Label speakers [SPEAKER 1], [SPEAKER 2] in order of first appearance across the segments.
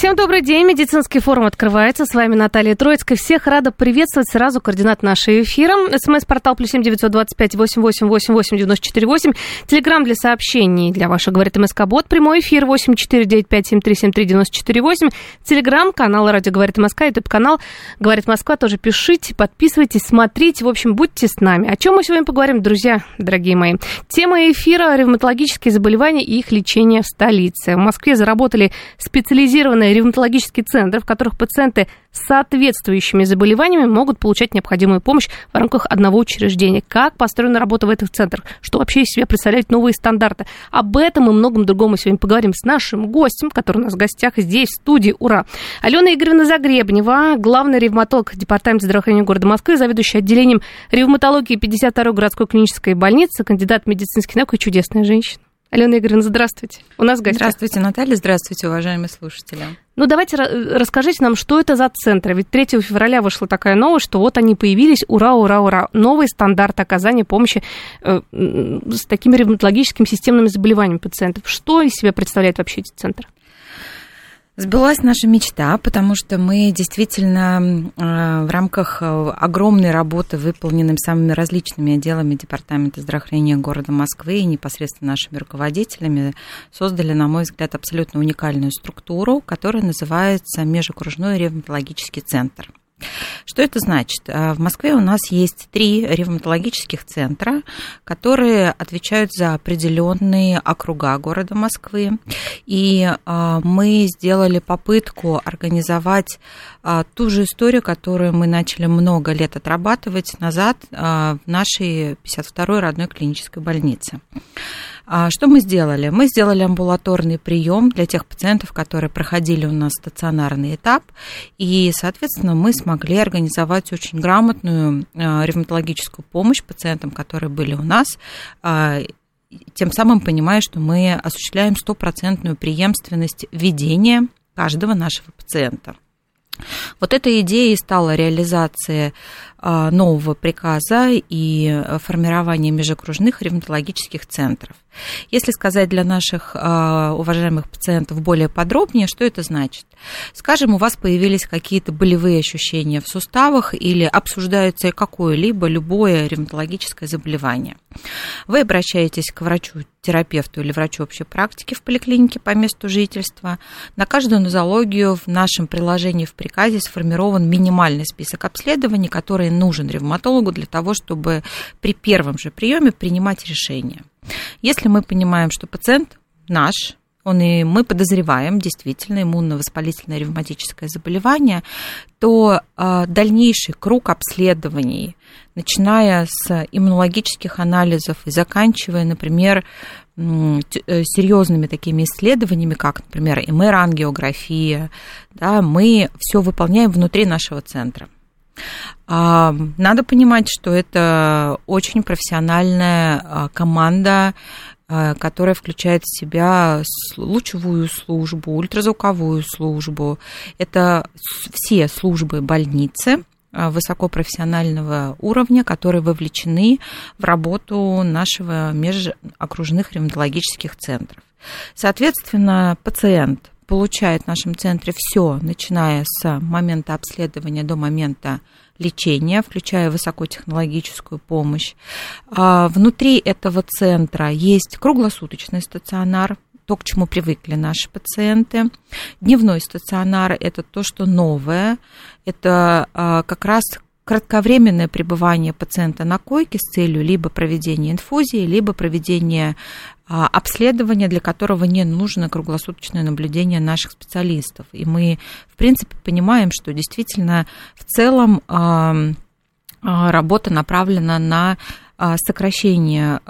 [SPEAKER 1] Всем добрый день. Медицинский форум открывается. С вами Наталья Троицкая. Всех рада приветствовать. Сразу координат нашего эфира. СМС-портал плюс семь девятьсот двадцать пять восемь восемь восемь восемь девяносто четыре восемь. Телеграмм для сообщений для ваших, говорит МСК Бот. Прямой эфир восемь четыре девять пять семь три семь три девяносто четыре восемь. Телеграмм, канал Радио Говорит МСК, ютуб канал Говорит Москва. Тоже пишите, подписывайтесь, смотрите. В общем, будьте с нами. О чем мы сегодня поговорим, друзья, дорогие мои? Тема эфира – ревматологические заболевания и их лечение в столице. В Москве заработали специализированные ревматологические центры, в которых пациенты с соответствующими заболеваниями могут получать необходимую помощь в рамках одного учреждения. Как построена работа в этих центрах? Что вообще из себя представляют новые стандарты? Об этом и многом другом мы сегодня поговорим с нашим гостем, который у нас в гостях здесь, в студии. Ура! Алена Игоревна Загребнева, главный ревматолог Департамента здравоохранения города Москвы, заведующая отделением ревматологии 52-й городской клинической больницы, кандидат медицинских наук и чудесная женщина. Алена Игоревна, здравствуйте. У нас в гостях.
[SPEAKER 2] Здравствуйте, Наталья. Здравствуйте, уважаемые слушатели.
[SPEAKER 1] Ну, давайте расскажите нам, что это за центры. Ведь 3 февраля вышла такая новость, что вот они появились, ура, ура, ура. Новый стандарт оказания помощи э, с такими ревматологическими системными заболеваниями пациентов. Что из себя представляет вообще эти центры?
[SPEAKER 2] Сбылась наша мечта, потому что мы действительно э, в рамках э, огромной работы, выполненной самыми различными отделами Департамента здравоохранения города Москвы и непосредственно нашими руководителями, создали, на мой взгляд, абсолютно уникальную структуру, которая называется Межокружной ревматологический центр. Что это значит? Э, в Москве у нас есть три ревматологических центра, которые отвечают за определенные округа города Москвы. И э, мы сделали попытку организовать э, ту же историю, которую мы начали много лет отрабатывать назад в нашей 52-й родной клинической больнице. А что мы сделали? Мы сделали амбулаторный прием для тех пациентов, которые проходили у нас стационарный этап, и, соответственно, мы смогли организовать очень грамотную а, ревматологическую помощь пациентам, которые были у нас, а, тем самым понимая, что мы осуществляем стопроцентную преемственность ведения каждого нашего пациента. Вот эта идея стала реализацией а, нового приказа и формирования межокружных ревматологических центров. Если сказать для наших а, уважаемых пациентов более подробнее, что это значит? Скажем, у вас появились какие-то болевые ощущения в суставах или обсуждается какое-либо любое ревматологическое заболевание. Вы обращаетесь к врачу-терапевту или врачу общей практики в поликлинике по месту жительства. На каждую нозологию в нашем приложении в приказе сформирован минимальный список обследований, который нужен ревматологу для того, чтобы при первом же приеме принимать решение. Если мы понимаем, что пациент наш, он и мы подозреваем действительно иммунно-воспалительное ревматическое заболевание, то э, дальнейший круг обследований, начиная с иммунологических анализов и заканчивая, например, э, серьезными такими исследованиями, как, например, МР-ангиография, да, мы все выполняем внутри нашего центра. А, надо понимать, что это очень профессиональная а, команда, а, которая включает в себя лучевую службу, ультразвуковую службу. Это все службы больницы высокопрофессионального уровня, которые вовлечены в работу нашего межокружных ревматологических центров. Соответственно, пациент получает в нашем центре все, начиная с момента обследования до момента лечения, включая высокотехнологическую помощь. А, внутри этого центра есть круглосуточный стационар, то, к чему привыкли наши пациенты. Дневной стационар – это то, что новое. Это а, как раз кратковременное пребывание пациента на койке с целью либо проведения инфузии, либо проведения а, обследования, для которого не нужно круглосуточное наблюдение наших специалистов. И мы, в принципе, понимаем, что действительно в целом работа направлена на сокращение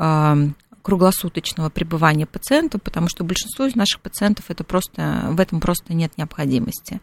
[SPEAKER 2] круглосуточного пребывания пациента, потому что большинство из наших пациентов это просто, в этом просто нет необходимости.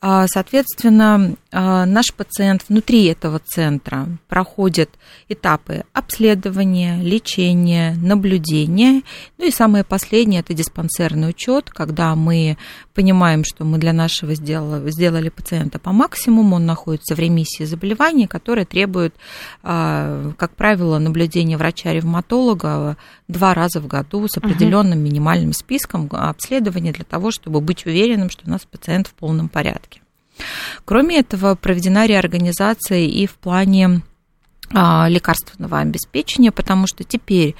[SPEAKER 2] А, соответственно, а, наш пациент внутри этого центра проходит этапы обследования, лечения, наблюдения. Ну и самое последнее – это диспансерный учет, когда мы понимаем, что мы для нашего сделали, сделали пациента по максимуму, он находится в ремиссии заболевания, которое требует, а, как правило, наблюдения врача-ревматолога два раза в году с определенным минимальным списком обследования для того, чтобы быть уверенным, что у нас пациент в полном порядке. Кроме этого, проведена реорганизация и в плане а, лекарственного обеспечения, потому что теперь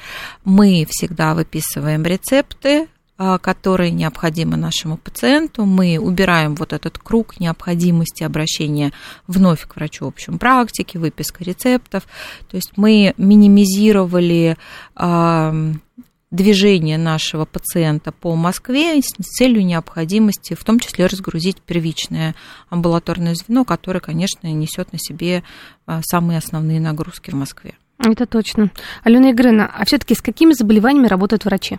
[SPEAKER 2] мы всегда выписываем рецепты, которые необходимы нашему пациенту. Мы убираем вот этот круг необходимости обращения вновь к врачу общей практики, выписка рецептов. То есть мы минимизировали движение нашего пациента по Москве с целью необходимости, в том числе разгрузить первичное амбулаторное звено, которое, конечно, несет на себе а, самые основные нагрузки в Москве.
[SPEAKER 1] Это точно. Алена Игоревна, а все-таки с какими заболеваниями работают врачи?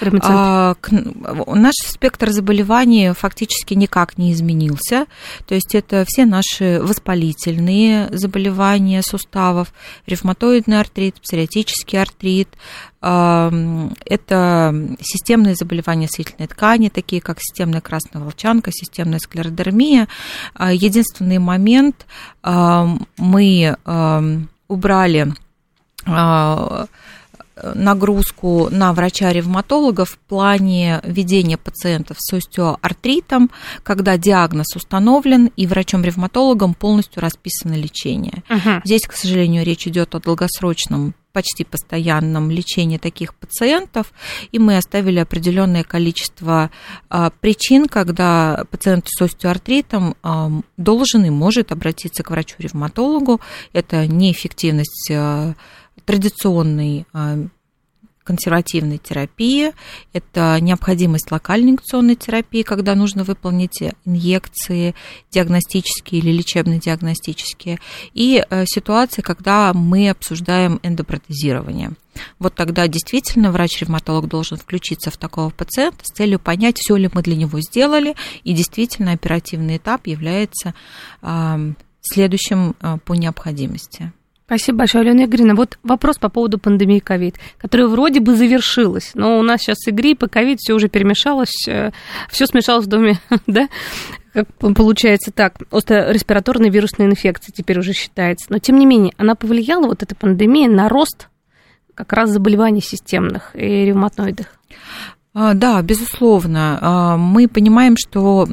[SPEAKER 2] А, к, наш спектр заболеваний фактически никак не изменился. То есть это все наши воспалительные заболевания суставов, ревматоидный артрит, псориатический артрит, а, это системные заболевания светлой ткани, такие как системная красная волчанка, системная склеродермия. А, единственный момент, а, мы убрали нагрузку на врача-ревматолога в плане ведения пациентов с остеоартритом, когда диагноз установлен и врачом-ревматологом полностью расписано лечение. Угу. Здесь, к сожалению, речь идет о долгосрочном почти постоянном лечении таких пациентов, и мы оставили определенное количество а, причин, когда пациент с остеоартритом а, должен и может обратиться к врачу-ревматологу. Это неэффективность а, традиционной а, консервативной терапии, это необходимость локальной инъекционной терапии, когда нужно выполнить инъекции диагностические или лечебно-диагностические, и э, ситуации, когда мы обсуждаем эндопротезирование. Вот тогда действительно врач-ревматолог должен включиться в такого пациента с целью понять, все ли мы для него сделали, и действительно оперативный этап является следующим э, по необходимости.
[SPEAKER 1] Спасибо большое, Алена Игоревна. Вот вопрос по поводу пандемии ковид, которая вроде бы завершилась, но у нас сейчас и грипп, и ковид, все уже перемешалось, э, все смешалось в доме, да? Как получается так, респираторная вирусная инфекция теперь уже считается. Но, тем не менее, она повлияла, вот эта пандемия, на рост как раз заболеваний системных и ревматоидных?
[SPEAKER 2] А, да, безусловно. А, мы понимаем, что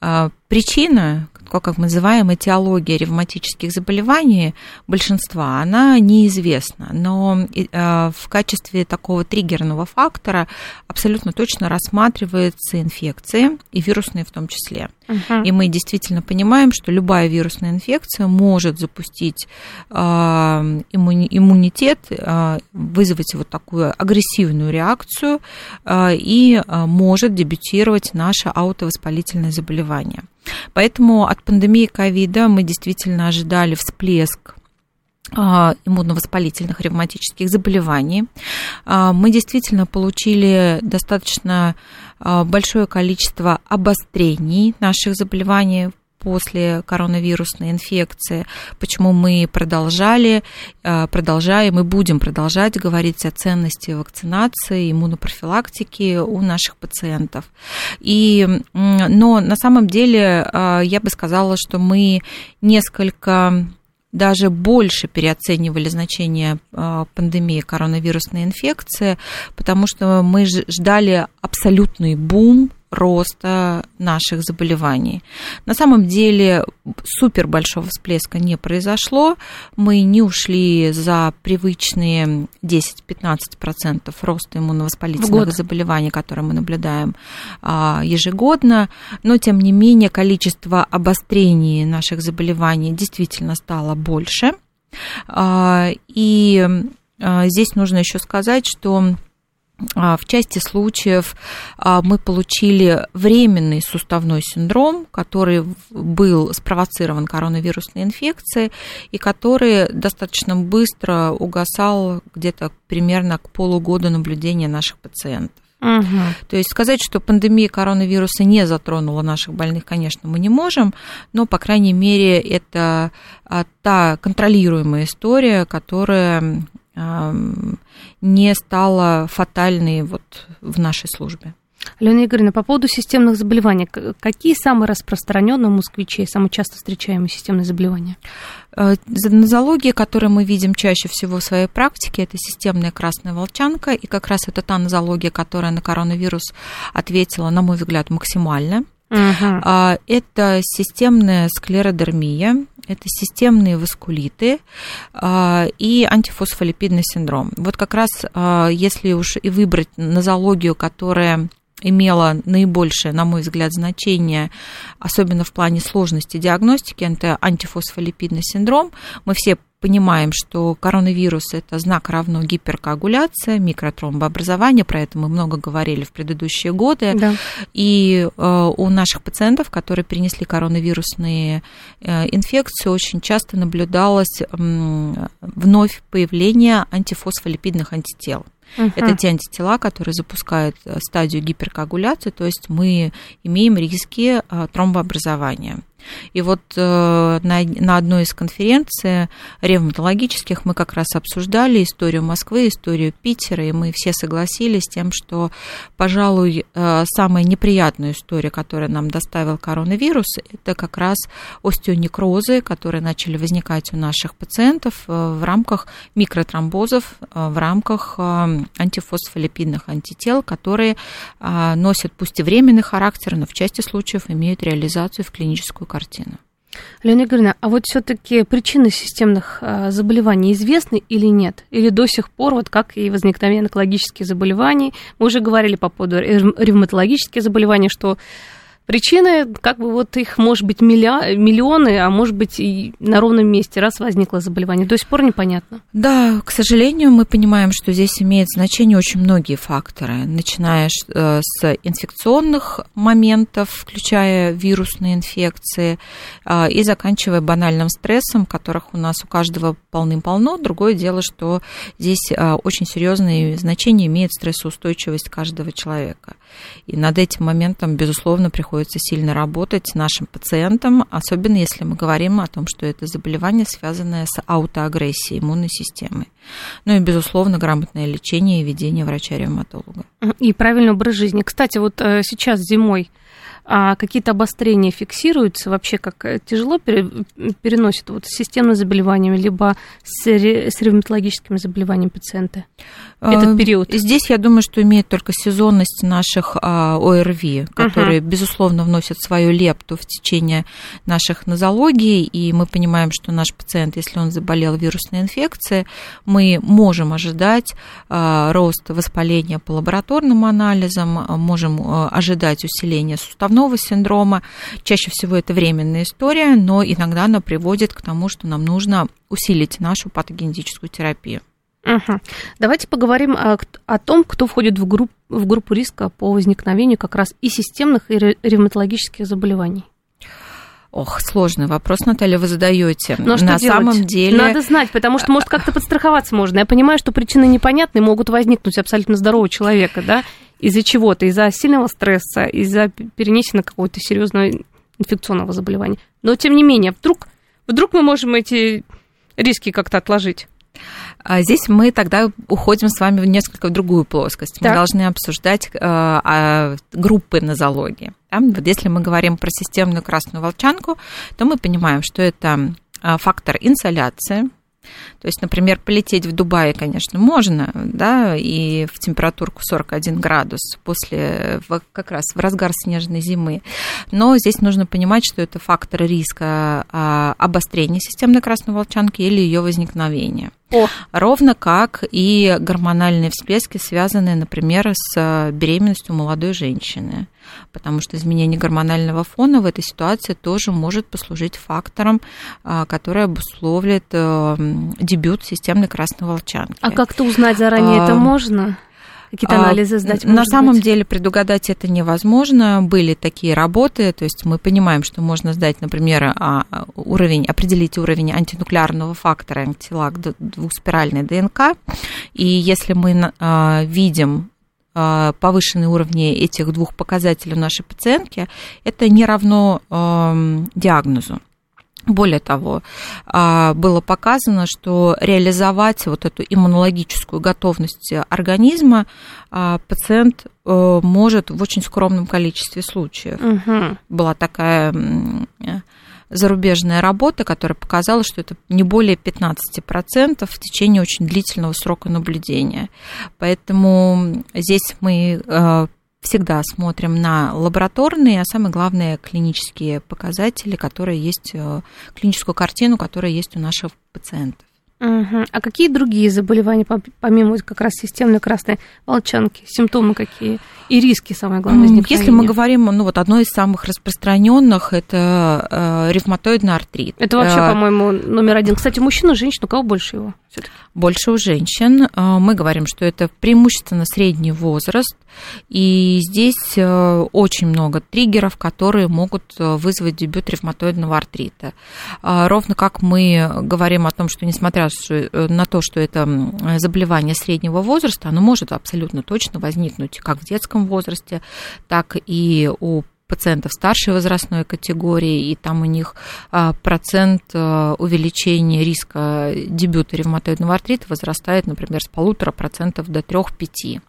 [SPEAKER 2] а, причина, как мы называем, этиология ревматических заболеваний большинства, она неизвестна. Но э, в качестве такого триггерного фактора абсолютно точно рассматривается инфекция, и вирусные в том числе. Uh-huh. И мы действительно понимаем, что любая вирусная инфекция может запустить э, иммуни- иммунитет, э, вызвать вот такую агрессивную реакцию и может дебютировать наше аутовоспалительное заболевание. Поэтому от пандемии ковида мы действительно ожидали всплеск а, иммуновоспалительных ревматических заболеваний. А, мы действительно получили достаточно а, большое количество обострений наших заболеваний после коронавирусной инфекции, почему мы продолжали, э, продолжаем и будем продолжать говорить о ценности вакцинации, иммунопрофилактики у наших пациентов. И, но на самом деле э, я бы сказала, что мы несколько даже больше переоценивали значение э, пандемии коронавирусной инфекции, потому что мы ждали абсолютный бум роста наших заболеваний. На самом деле супер большого всплеска не произошло. Мы не ушли за привычные 10-15% роста иммуновоспалительных заболеваний, которые мы наблюдаем а, ежегодно. Но, тем не менее, количество обострений наших заболеваний действительно стало больше. А, и а, здесь нужно еще сказать, что В части случаев мы получили временный суставной синдром, который был спровоцирован коронавирусной инфекцией и который достаточно быстро угасал где-то примерно к полугоду наблюдения наших пациентов. Угу. То есть сказать, что пандемия коронавируса не затронула наших больных, конечно, мы не можем, но, по крайней мере, это а, та контролируемая история, которая не стала фатальной вот в нашей службе.
[SPEAKER 1] Алена Игоревна, по поводу системных заболеваний, какие самые распространенные у москвичей, самые часто встречаемые системные заболевания?
[SPEAKER 2] Э, нозология, которую мы видим чаще всего в своей практике, это системная красная волчанка, и как раз это та нозология, которая на коронавирус ответила, на мой взгляд, максимально. Угу. Это системная склеродермия, это системные васкулиты а, и антифосфолипидный синдром. Вот как раз а, если уж и выбрать нозологию, которая имела наибольшее, на мой взгляд, значение, особенно в плане сложности диагностики, это антифосфолипидный синдром. Мы все понимаем, что коронавирус – это знак равно гиперкоагуляция, микротромбообразование, про это мы много говорили в предыдущие годы. Да. И э, у наших пациентов, которые перенесли коронавирусные э, инфекции, очень часто наблюдалось вновь появление антифосфолипидных антител. Uh-huh. Это те антитела, которые запускают э, стадию гиперкоагуляции, то есть мы имеем риски тромбообразования. И вот э, на, на одной из конференций ревматологических мы как раз обсуждали историю Москвы, историю Питера, и мы все согласились с тем, что, пожалуй, э, самая неприятная история, которую нам доставил коронавирус, это как раз остеонекрозы, которые начали возникать у наших пациентов э, в рамках микротромбозов, в рамках антифосфолипидных антител, которые носят пусть и временный характер, но в части случаев имеют реализацию в клиническую картину.
[SPEAKER 1] Леонид Игоревна, а вот все-таки причины системных а, заболеваний известны или нет? Или до сих пор, вот как и возникновение онкологических заболеваний, мы уже говорили по поводу ревматологических заболеваний, что Причины, как бы вот их может быть миллионы, а может быть и на ровном месте, раз возникло заболевание. До сих пор непонятно.
[SPEAKER 2] Да, к сожалению, мы понимаем, что здесь имеет значение очень многие факторы, начиная э, с инфекционных моментов, включая вирусные инфекции, а, и заканчивая банальным стрессом, которых у нас у каждого полным-полно. Другое дело, что здесь а, очень серьезное значение имеет стрессоустойчивость каждого человека. И над этим моментом, безусловно, приходится сильно работать нашим пациентам, особенно если мы говорим о том, что это заболевание, связанное с аутоагрессией иммунной системы. Ну и, безусловно, грамотное лечение и ведение врача-ревматолога.
[SPEAKER 1] И правильный образ жизни. Кстати, вот э, сейчас зимой а какие-то обострения фиксируются, вообще как э, тяжело переносят вот с системными заболеваниями, либо с, ревматологическими заболеваниями пациенты этот
[SPEAKER 2] а,
[SPEAKER 1] период?
[SPEAKER 2] Здесь, я думаю, что имеет только сезонность наших а, ОРВИ, которые, uh-huh. безусловно, вносят свою лепту в течение наших нозологий, и мы понимаем, что наш пациент, если он заболел вирусной инфекцией, мы можем ожидать а, рост воспаления по лабораторным анализам, можем ожидать усиления суставного синдрома. Чаще всего это временная история, но иногда она приводит к тому, что нам нужно усилить нашу патогенетическую терапию.
[SPEAKER 1] Угу. Давайте поговорим о, о том, кто входит в, групп, в группу риска по возникновению как раз и системных, и ревматологических заболеваний.
[SPEAKER 2] Ох, сложный вопрос, Наталья, вы задаете.
[SPEAKER 1] Но ну, а что На делать? самом деле... Надо знать, потому что, может, как-то подстраховаться можно. Я понимаю, что причины непонятные могут возникнуть абсолютно здорового человека, да, из-за чего-то, из-за сильного стресса, из-за перенесенного какого-то серьезного инфекционного заболевания. Но, тем не менее, вдруг, вдруг мы можем эти риски как-то отложить.
[SPEAKER 2] А здесь мы тогда уходим с вами в несколько в другую плоскость. Мы должны обсуждать э, группы нозологии. Да? Вот если мы говорим про системную красную волчанку, то мы понимаем, что это а, фактор инсоляции, то есть, например, полететь в Дубае, конечно, можно, да, и в температурку 41 градус после, как раз в разгар снежной зимы. Но здесь нужно понимать, что это фактор риска а, обострения системной красной волчанки или ее возникновения. О. Ровно как и гормональные всплески, связанные, например, с беременностью молодой женщины. Потому что изменение гормонального фона в этой ситуации тоже может послужить фактором, а, который обусловит э, дебют системной красной волчанки.
[SPEAKER 1] А как-то узнать заранее а, это можно? Какие-то а, анализы сдать?
[SPEAKER 2] На самом быть? деле предугадать это невозможно. Были такие работы, то есть мы понимаем, что можно сдать, например, а, уровень, определить уровень антинуклеарного фактора антилак двухспиральной ДНК. И если мы а, видим повышенные уровни этих двух показателей у нашей пациентки, это не равно диагнозу. Более того, а, было показано, что реализовать вот эту иммунологическую готовность организма а, пациент э, может в очень скромном количестве случаев. Угу. Была такая зарубежная работа, которая показала, что это не более 15% в течение очень длительного срока наблюдения. Поэтому здесь мы э, всегда смотрим на лабораторные, а самое главное клинические показатели, которые есть, э, клиническую картину, которая есть у наших пациентов.
[SPEAKER 1] Угу. А какие другие заболевания, помимо как раз системной красной волчанки, симптомы какие и риски, самое главное,
[SPEAKER 2] Если мы говорим, ну вот одно из самых распространенных это э, ревматоидный артрит.
[SPEAKER 1] Это вообще, э, по-моему, номер один. Кстати, мужчина, женщина, у кого больше его?
[SPEAKER 2] Больше у женщин. Э, мы говорим, что это преимущественно средний возраст, и здесь э, очень много триггеров, которые могут э, вызвать дебют ревматоидного артрита. Ровно как мы говорим о том, что несмотря на то, что это заболевание среднего возраста, оно может абсолютно точно возникнуть как в детском возрасте, так и у пациентов старшей возрастной категории, и там у них а, процент а, увеличения риска дебюта ревматоидного артрита возрастает, например, с полутора процентов до 3-5.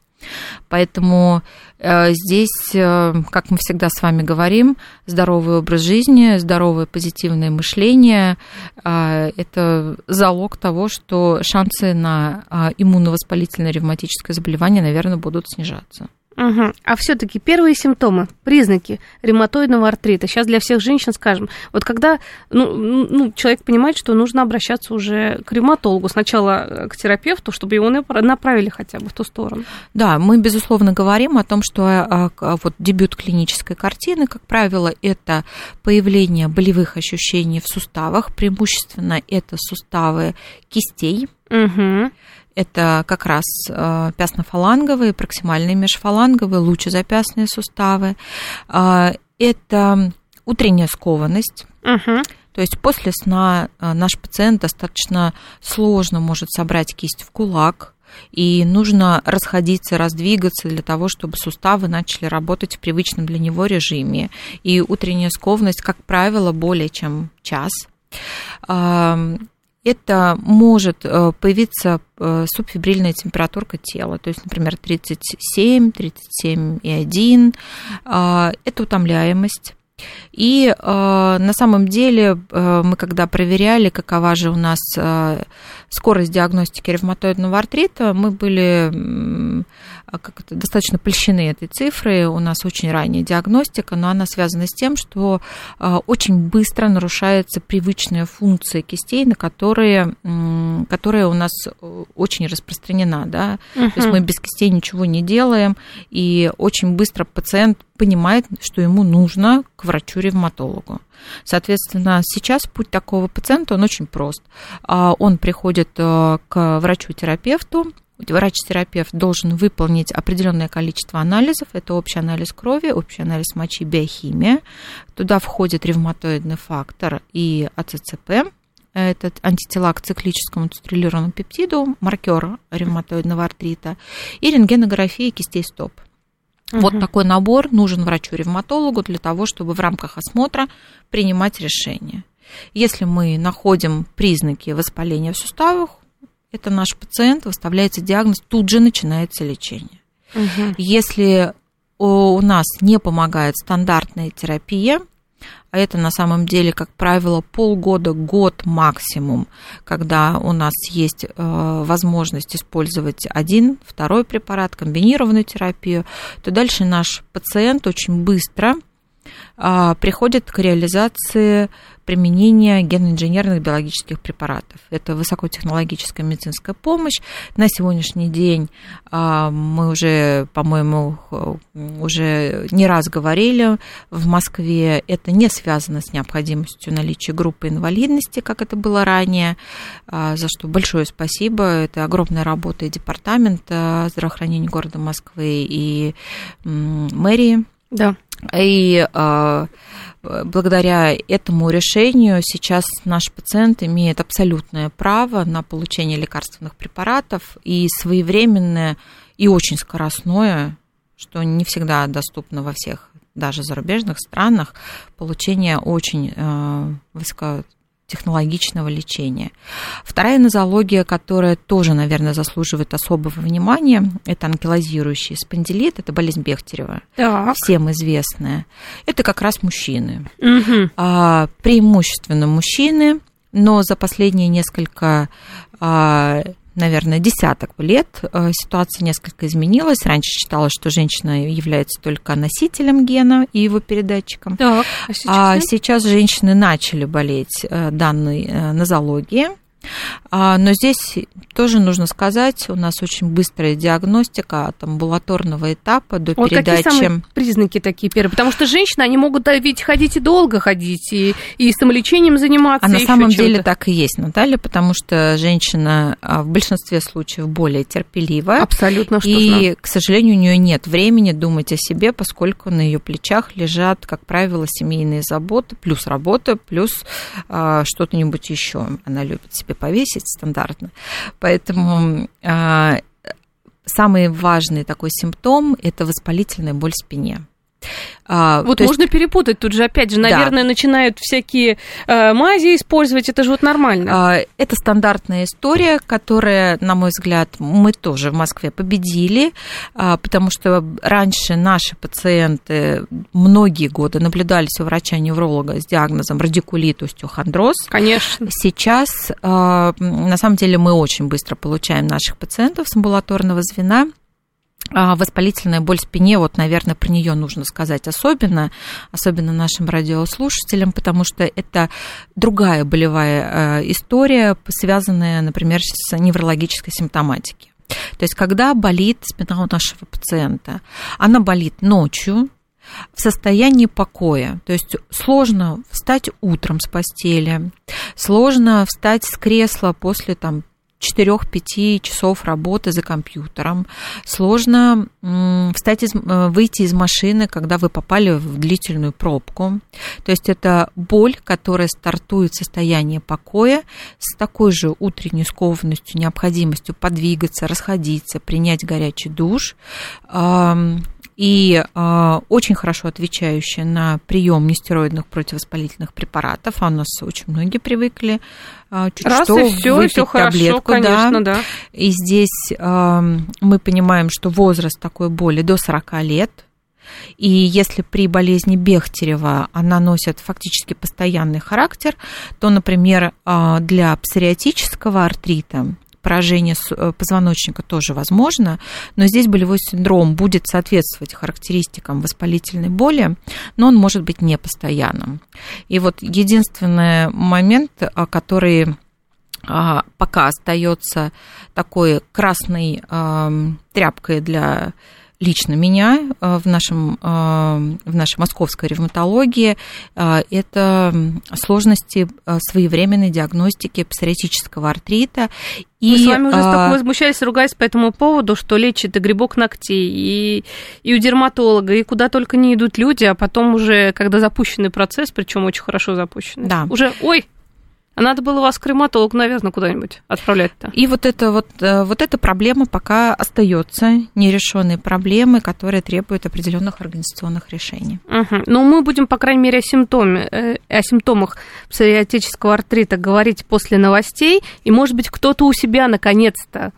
[SPEAKER 2] Поэтому э, здесь, э, как мы всегда с вами говорим, здоровый образ жизни, здоровое позитивное мышление э, – это залог того, что шансы на иммуновоспалительное ревматическое заболевание, наверное, будут снижаться.
[SPEAKER 1] Угу. А все-таки первые симптомы, признаки ревматоидного артрита. Сейчас для всех женщин скажем. Вот когда ну, ну, человек понимает, что нужно обращаться уже к ревматологу, сначала э, к терапевту, чтобы его направили хотя бы в ту сторону.
[SPEAKER 2] Да, мы, безусловно, говорим о том, что а, а, вот дебют клинической картины, как правило, это появление болевых ощущений в суставах, преимущественно это суставы кистей. Угу. Это как раз э, пясно-фаланговые, проксимальные межфаланговые, лучезапястные суставы. Э, это утренняя скованность. Угу. То есть после сна э, наш пациент достаточно сложно может собрать кисть в кулак, и нужно расходиться, раздвигаться для того, чтобы суставы начали работать в привычном для него режиме. И утренняя скованность, как правило, более чем час это может э, появиться э, субфибрильная температурка тела, то есть, например, 37, 37,1. А, это утомляемость. И э, на самом деле мы когда проверяли, какова же у нас скорость диагностики ревматоидного артрита, мы были а, достаточно польщены этой цифрой. У нас очень ранняя диагностика, но она связана с тем, что а, очень быстро нарушается привычная функция кистей, на которые, которая у нас э, очень распространена. Да? Uh-huh. То есть мы без кистей ничего не делаем, и очень быстро пациент понимает, что ему нужно к врачу-ревматологу. Соответственно, сейчас путь такого пациента, он очень прост. А, он приходит э, к врачу-терапевту, врач-терапевт должен выполнить определенное количество анализов. Это общий анализ крови, общий анализ мочи, биохимия. Туда входит ревматоидный фактор и АЦЦП. Это антитела к циклическому циструлированному пептиду, маркер ревматоидного артрита, и рентгенография кистей стоп. Угу. Вот такой набор нужен врачу-ревматологу для того, чтобы в рамках осмотра принимать решение. Если мы находим признаки воспаления в суставах, это наш пациент, выставляется диагноз, тут же начинается лечение. Угу. Если у нас не помогает стандартная терапия, а это на самом деле, как правило, полгода, год максимум, когда у нас есть э, возможность использовать один, второй препарат, комбинированную терапию, то дальше наш пациент очень быстро а, приходят к реализации применения генно-инженерных биологических препаратов. Это высокотехнологическая медицинская помощь. На сегодняшний день а, мы уже, по-моему, уже не раз говорили, в Москве это не связано с необходимостью наличия группы инвалидности, как это было ранее, а, за что большое спасибо. Это огромная работа и департамента здравоохранения города Москвы, и мэрии.
[SPEAKER 1] Да.
[SPEAKER 2] И э, благодаря этому решению сейчас наш пациент имеет абсолютное право на получение лекарственных препаратов и своевременное и очень скоростное, что не всегда доступно во всех даже зарубежных странах, получение очень э, высоко технологичного лечения. Вторая нозология, которая тоже, наверное, заслуживает особого внимания, это анкилозирующий спондилит, это болезнь Бехтерева,
[SPEAKER 1] так.
[SPEAKER 2] всем известная. Это как раз мужчины.
[SPEAKER 1] Угу.
[SPEAKER 2] А, преимущественно мужчины, но за последние несколько а, наверное, десяток лет э, ситуация несколько изменилась. Раньше считалось, что женщина является только носителем гена и его передатчиком.
[SPEAKER 1] Так, а сейчас,
[SPEAKER 2] а сейчас женщины начали болеть э, данной э, нозологией. А, но здесь тоже нужно сказать, у нас очень быстрая диагностика от амбулаторного этапа до
[SPEAKER 1] вот
[SPEAKER 2] передачи.
[SPEAKER 1] Какие самые признаки такие первые? Потому что женщины, они могут ведь ходить и долго ходить, и, и самолечением заниматься.
[SPEAKER 2] А на самом деле так и есть, Наталья, потому что женщина а, в большинстве случаев более терпеливая.
[SPEAKER 1] Абсолютно что
[SPEAKER 2] И, к сожалению, у нее нет времени думать о себе, поскольку на ее плечах лежат, как правило, семейные заботы, плюс работа, плюс а, что-то-нибудь еще. Она любит себе повесить стандартно. Поэтому а, самый важный такой симптом – это воспалительная боль в спине.
[SPEAKER 1] А, вот можно есть... перепутать тут же, опять же, наверное, да. начинают всякие э, мази использовать, это же вот нормально.
[SPEAKER 2] А, это стандартная история, которая, на мой взгляд, мы тоже в Москве победили, а, потому что раньше наши пациенты многие годы наблюдались у врача-невролога с диагнозом радикулит, остеохондроз.
[SPEAKER 1] Конечно.
[SPEAKER 2] Сейчас, а, на самом деле, мы очень быстро получаем наших пациентов с амбулаторного звена, воспалительная боль в спине, вот, наверное, про нее нужно сказать особенно, особенно нашим радиослушателям, потому что это другая болевая э, история, связанная, например, с неврологической симптоматикой. То есть, когда болит спина у нашего пациента, она болит ночью, в состоянии покоя. То есть сложно встать утром с постели, сложно встать с кресла после там, 4-5 часов работы за компьютером. Сложно встать из, э, выйти из машины, когда вы попали в длительную пробку. То есть это боль, которая стартует в состоянии покоя с такой же утренней скованностью, необходимостью подвигаться, расходиться, принять горячий душ и э, очень хорошо отвечающая на прием нестероидных противовоспалительных препаратов. А у нас очень многие привыкли э, чуть
[SPEAKER 1] Раз
[SPEAKER 2] что
[SPEAKER 1] и все,
[SPEAKER 2] выпить
[SPEAKER 1] все
[SPEAKER 2] таблетку,
[SPEAKER 1] хорошо, конечно, да.
[SPEAKER 2] И здесь э, мы понимаем, что возраст такой боли до 40 лет. И если при болезни Бехтерева она носит фактически постоянный характер, то, например, для псориатического артрита поражение э, позвоночника тоже возможно, но здесь болевой синдром будет соответствовать характеристикам воспалительной боли, но он может быть непостоянным. И вот единственный момент, э, который а, пока остается такой красной тряпкой для лично меня э, в, нашем, э, в нашей московской ревматологии э, это сложности своевременной диагностики псориатического артрита.
[SPEAKER 1] И, Мы с вами уже столько возмущались, ругаясь по этому поводу, что лечит и грибок ногтей, и, и у дерматолога, и куда только не идут люди, а потом уже, когда запущенный процесс, причем очень хорошо запущенный,
[SPEAKER 2] да.
[SPEAKER 1] уже, ой, надо было вас к крематологу, наверное, куда-нибудь отправлять-то.
[SPEAKER 2] И вот это вот, э, вот эта проблема пока остается нерешенной проблемой, которая требует определенных организационных решений.
[SPEAKER 1] Угу. Но мы будем, по крайней мере, о, симптоме, э, о симптомах псориатического артрита говорить после новостей. И, может быть, кто-то у себя наконец-то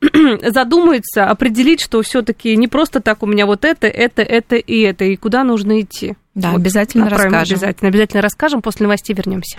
[SPEAKER 1] задумается, определить, что все-таки не просто так у меня вот это, это, это и это, и куда нужно идти.
[SPEAKER 2] Да, вот обязательно расскажем.
[SPEAKER 1] Обязательно, обязательно расскажем. После новостей вернемся.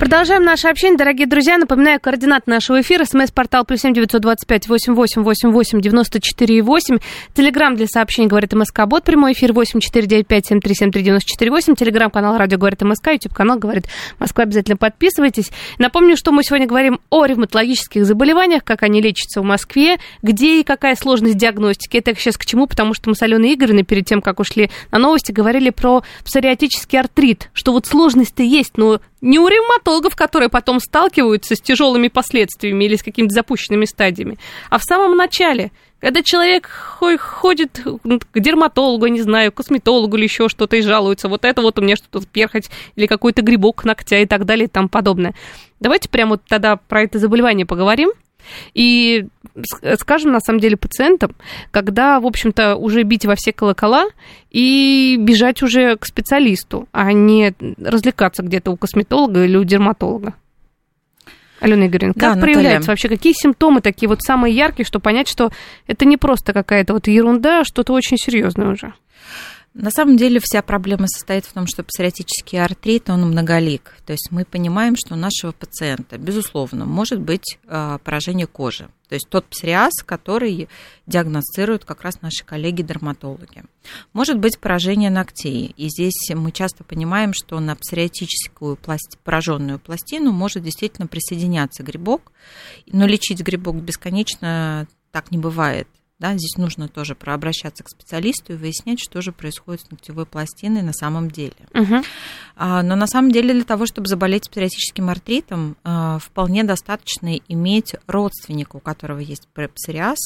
[SPEAKER 1] Продолжаем наше общение, дорогие друзья. Напоминаю, координат нашего эфира. СМС-портал плюс семь девятьсот двадцать пять восемь восемь восемь восемь девяносто четыре восемь. Телеграмм для сообщений говорит МСК Бот. Прямой эфир восемь четыре девять пять семь три семь три девяносто четыре восемь. Телеграмм-канал Радио говорит МСК. Ютуб канал говорит Москва. Обязательно подписывайтесь. Напомню, что мы сегодня говорим о ревматологических заболеваниях, как они лечатся в Москве, где и какая сложность диагностики. Это сейчас к чему? Потому что мы с Аленой Игоревной перед тем, как ушли на новости, говорили про псориатический артрит, что вот сложность-то есть, но не у ревматологов, которые потом сталкиваются с тяжелыми последствиями или с какими-то запущенными стадиями, а в самом начале, когда человек ходит к дерматологу, не знаю, к косметологу или еще что-то и жалуется, вот это вот у меня что-то перхоть или какой-то грибок ногтя и так далее и тому подобное. Давайте прямо вот тогда про это заболевание поговорим. И скажем, на самом деле, пациентам, когда, в общем-то, уже бить во все колокола и бежать уже к специалисту, а не развлекаться где-то у косметолога или у дерматолога. Алена Игоревна, как да, проявляются Наталья. вообще, какие симптомы такие вот самые яркие, чтобы понять, что это не просто какая-то вот ерунда, а что-то очень серьезное уже?
[SPEAKER 2] На самом деле вся проблема состоит в том, что псориатический артрит, он многолик. То есть мы понимаем, что у нашего пациента, безусловно, может быть а, поражение кожи. То есть тот псориаз, который диагностируют как раз наши коллеги-дерматологи. Может быть поражение ногтей. И здесь мы часто понимаем, что на псориатическую пласти... пораженную пластину может действительно присоединяться грибок. Но лечить грибок бесконечно так не бывает. Да, здесь нужно тоже прообращаться к специалисту и выяснять, что же происходит с ногтевой пластиной на самом деле. Угу. А, но на самом деле для того, чтобы заболеть псориатическим артритом, а, вполне достаточно иметь родственника, у которого есть псориаз,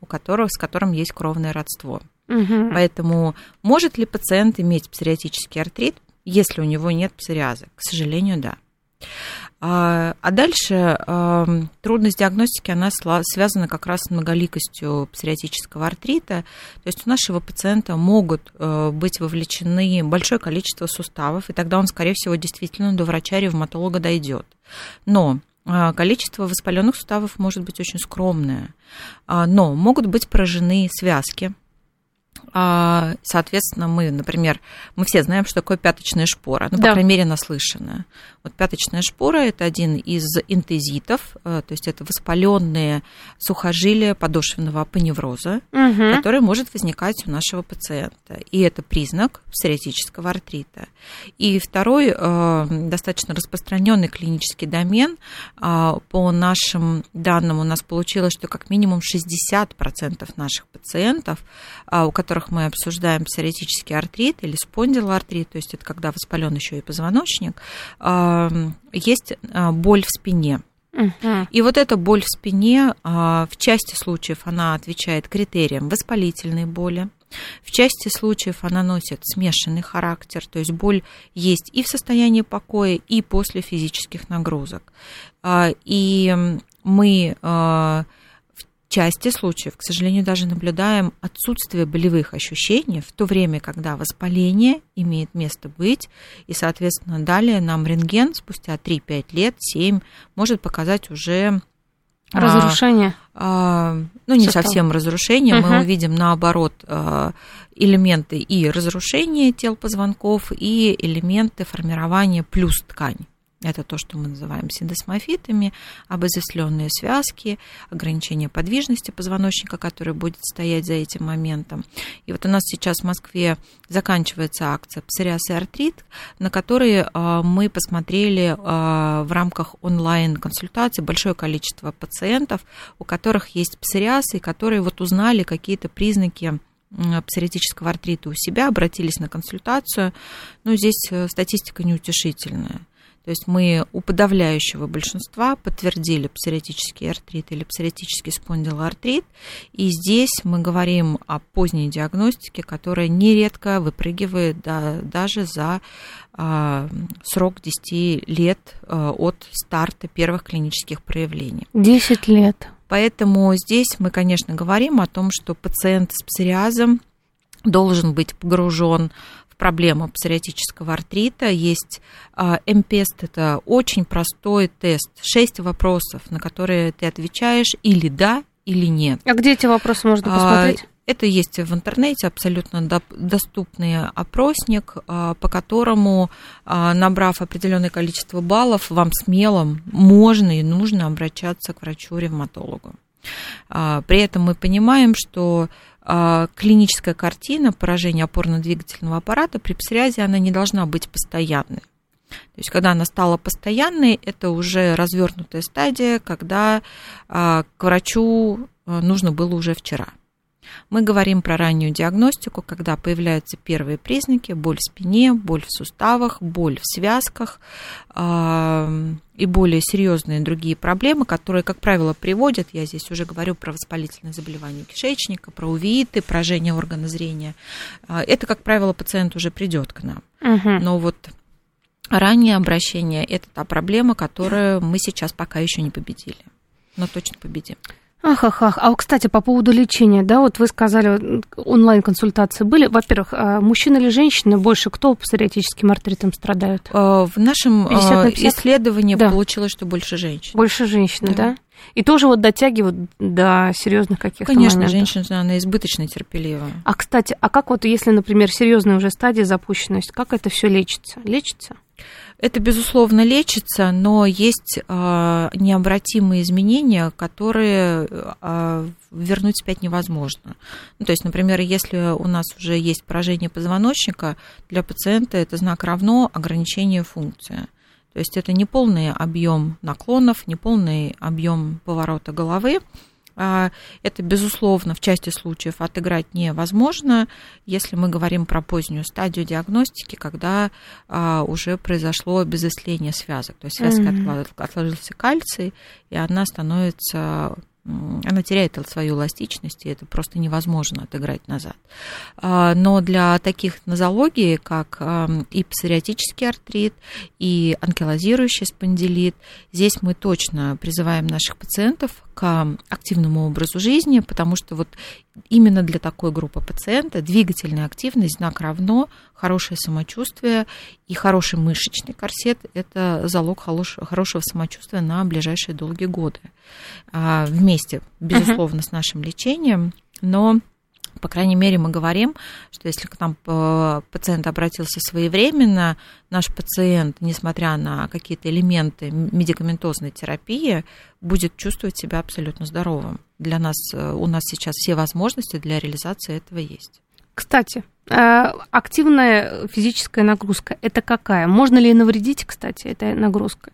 [SPEAKER 2] у которого, с которым есть кровное родство. Угу. Поэтому может ли пациент иметь псориатический артрит, если у него нет псориаза? К сожалению, да. А, а дальше трудность диагностики, она связана как раз с многоликостью псориатического артрита. То есть у нашего пациента могут э, быть вовлечены большое количество суставов, и тогда он, скорее всего, действительно до врача-ревматолога дойдет. Но а, количество воспаленных суставов может быть очень скромное, а, но могут быть поражены связки, соответственно, мы, например, мы все знаем, что такое пяточная шпора, ну, да. по крайней мере, наслышанная. Вот пяточная шпора – это один из интезитов, э, то есть это воспаленные сухожилия подошвенного апоневроза, угу. который может возникать у нашего пациента. И это признак псориатического артрита. И второй э, достаточно распространенный клинический домен, а, по нашим данным у нас получилось, что как минимум 60% наших пациентов, а, у которых мы обсуждаем псориатический артрит или спондилоартрит, то есть это когда воспален еще и позвоночник, есть а, боль в спине. И вот эта боль в спине, а, в части случаев она отвечает критериям воспалительной боли, в части случаев она носит смешанный характер, то есть боль есть и в состоянии покоя, и после физических нагрузок. А, и мы части случаев, к сожалению, даже наблюдаем отсутствие болевых ощущений в то время, когда воспаление имеет место быть, и, соответственно, далее нам рентген спустя 3-5 лет, 7, может показать уже
[SPEAKER 1] а, Разрушение.
[SPEAKER 2] А, а, ну, не Состав. совсем разрушение. Угу. Мы увидим, наоборот, а, элементы и разрушения тел позвонков, и элементы формирования плюс ткань. Это то, что мы называем синдесмофитами, обозясленные связки, ограничение подвижности позвоночника, который будет стоять за этим моментом. И вот у нас сейчас в Москве заканчивается акция «Псориаз и артрит», на которой а, мы посмотрели а, в рамках онлайн-консультации большое количество пациентов, у которых есть псориаз, и которые вот узнали какие-то признаки псориатического артрита у себя, обратились на консультацию. Но ну, здесь э, статистика неутешительная. То есть мы у подавляющего большинства подтвердили псориатический артрит или псориатический спондилоартрит. И здесь мы говорим о поздней диагностике, которая нередко выпрыгивает да, даже за а, срок 10 лет а, от старта первых клинических проявлений.
[SPEAKER 1] 10 лет.
[SPEAKER 2] Поэтому здесь мы, конечно, говорим о том, что пациент с псориазом должен быть погружен проблема псориатического артрита. Есть а, МПЕСТ, это очень простой тест. Шесть вопросов, на которые ты отвечаешь или да, или нет.
[SPEAKER 1] А где эти вопросы можно посмотреть?
[SPEAKER 2] Это есть в интернете абсолютно доступный опросник, по которому, набрав определенное количество баллов, вам смело можно и нужно обращаться к врачу-ревматологу. При этом мы понимаем, что а, клиническая картина поражения опорно-двигательного аппарата при псориазе, она не должна быть постоянной. То есть, когда она стала постоянной, это уже развернутая стадия, когда а, к врачу а, нужно было уже вчера. Мы говорим про раннюю диагностику, когда появляются первые признаки, боль в спине, боль в суставах, боль в связках э, и более серьезные другие проблемы, которые, как правило, приводят, я здесь уже говорю про воспалительные заболевания кишечника, про увииты, поражение органа зрения. Э, это, как правило, пациент уже придет к нам. Угу. Но вот раннее обращение – это та проблема, которую мы сейчас пока еще не победили, но точно победим.
[SPEAKER 1] Ах, ах, ах. А, кстати, по поводу лечения, да, вот вы сказали, онлайн-консультации были. Во-первых, а, мужчина или женщина больше кто псориатическим артритом страдают?
[SPEAKER 2] А, в нашем исследовании да. получилось, что больше женщин.
[SPEAKER 1] Больше женщин, да? да? И тоже вот дотягивают до серьезных каких-то
[SPEAKER 2] Конечно,
[SPEAKER 1] моментов.
[SPEAKER 2] женщина, она избыточно терпеливая.
[SPEAKER 1] А, кстати, а как вот, если, например, серьезная уже стадия запущенность, как это все лечится? Лечится?
[SPEAKER 2] Это, безусловно, лечится, но есть э, необратимые изменения, которые э, вернуть вспять невозможно. Ну, то есть, например, если у нас уже есть поражение позвоночника, для пациента это знак равно ограничение функции. То есть это не полный объем наклонов, не полный объем поворота головы, а, это, безусловно, в части случаев отыграть невозможно, если мы говорим про позднюю стадию диагностики, когда а, уже произошло обезосление связок. То есть связка mm-hmm. отложился кальций, и она становится она теряет свою эластичность, и это просто невозможно отыграть назад. А, но для таких нозологий, как и псориатический артрит, и анкилозирующий спондилит, здесь мы точно призываем наших пациентов к активному образу жизни, потому что вот именно для такой группы пациента двигательная активность знак равно, хорошее самочувствие и хороший мышечный корсет – это залог хорошего самочувствия на ближайшие долгие годы. А, вместе, безусловно, с нашим лечением, но по крайней мере, мы говорим, что если к нам э, пациент обратился своевременно, наш пациент, несмотря на какие-то элементы медикаментозной терапии, будет чувствовать себя абсолютно здоровым. Для нас, э, у нас сейчас все возможности для реализации этого есть.
[SPEAKER 1] Кстати, э, активная физическая нагрузка – это какая? Можно ли навредить, кстати, этой нагрузкой?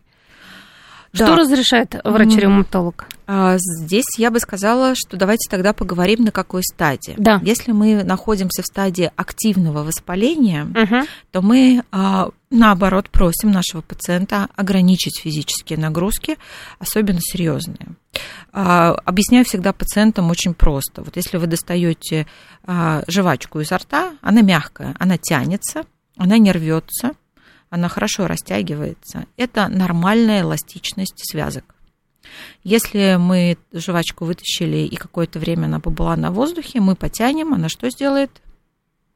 [SPEAKER 1] Что да. разрешает врач-ревматолог?
[SPEAKER 2] А, здесь я бы сказала, что давайте тогда поговорим, на какой стадии.
[SPEAKER 1] Да.
[SPEAKER 2] Если мы находимся в стадии активного воспаления, угу. то мы а, наоборот просим нашего пациента ограничить физические нагрузки, особенно серьезные. А, объясняю всегда пациентам очень просто. Вот если вы достаете жвачку изо рта, она мягкая, она тянется, она не рвется, она хорошо растягивается. Это нормальная эластичность связок. Если мы жвачку вытащили и какое-то время она побыла на воздухе, мы потянем, она что сделает?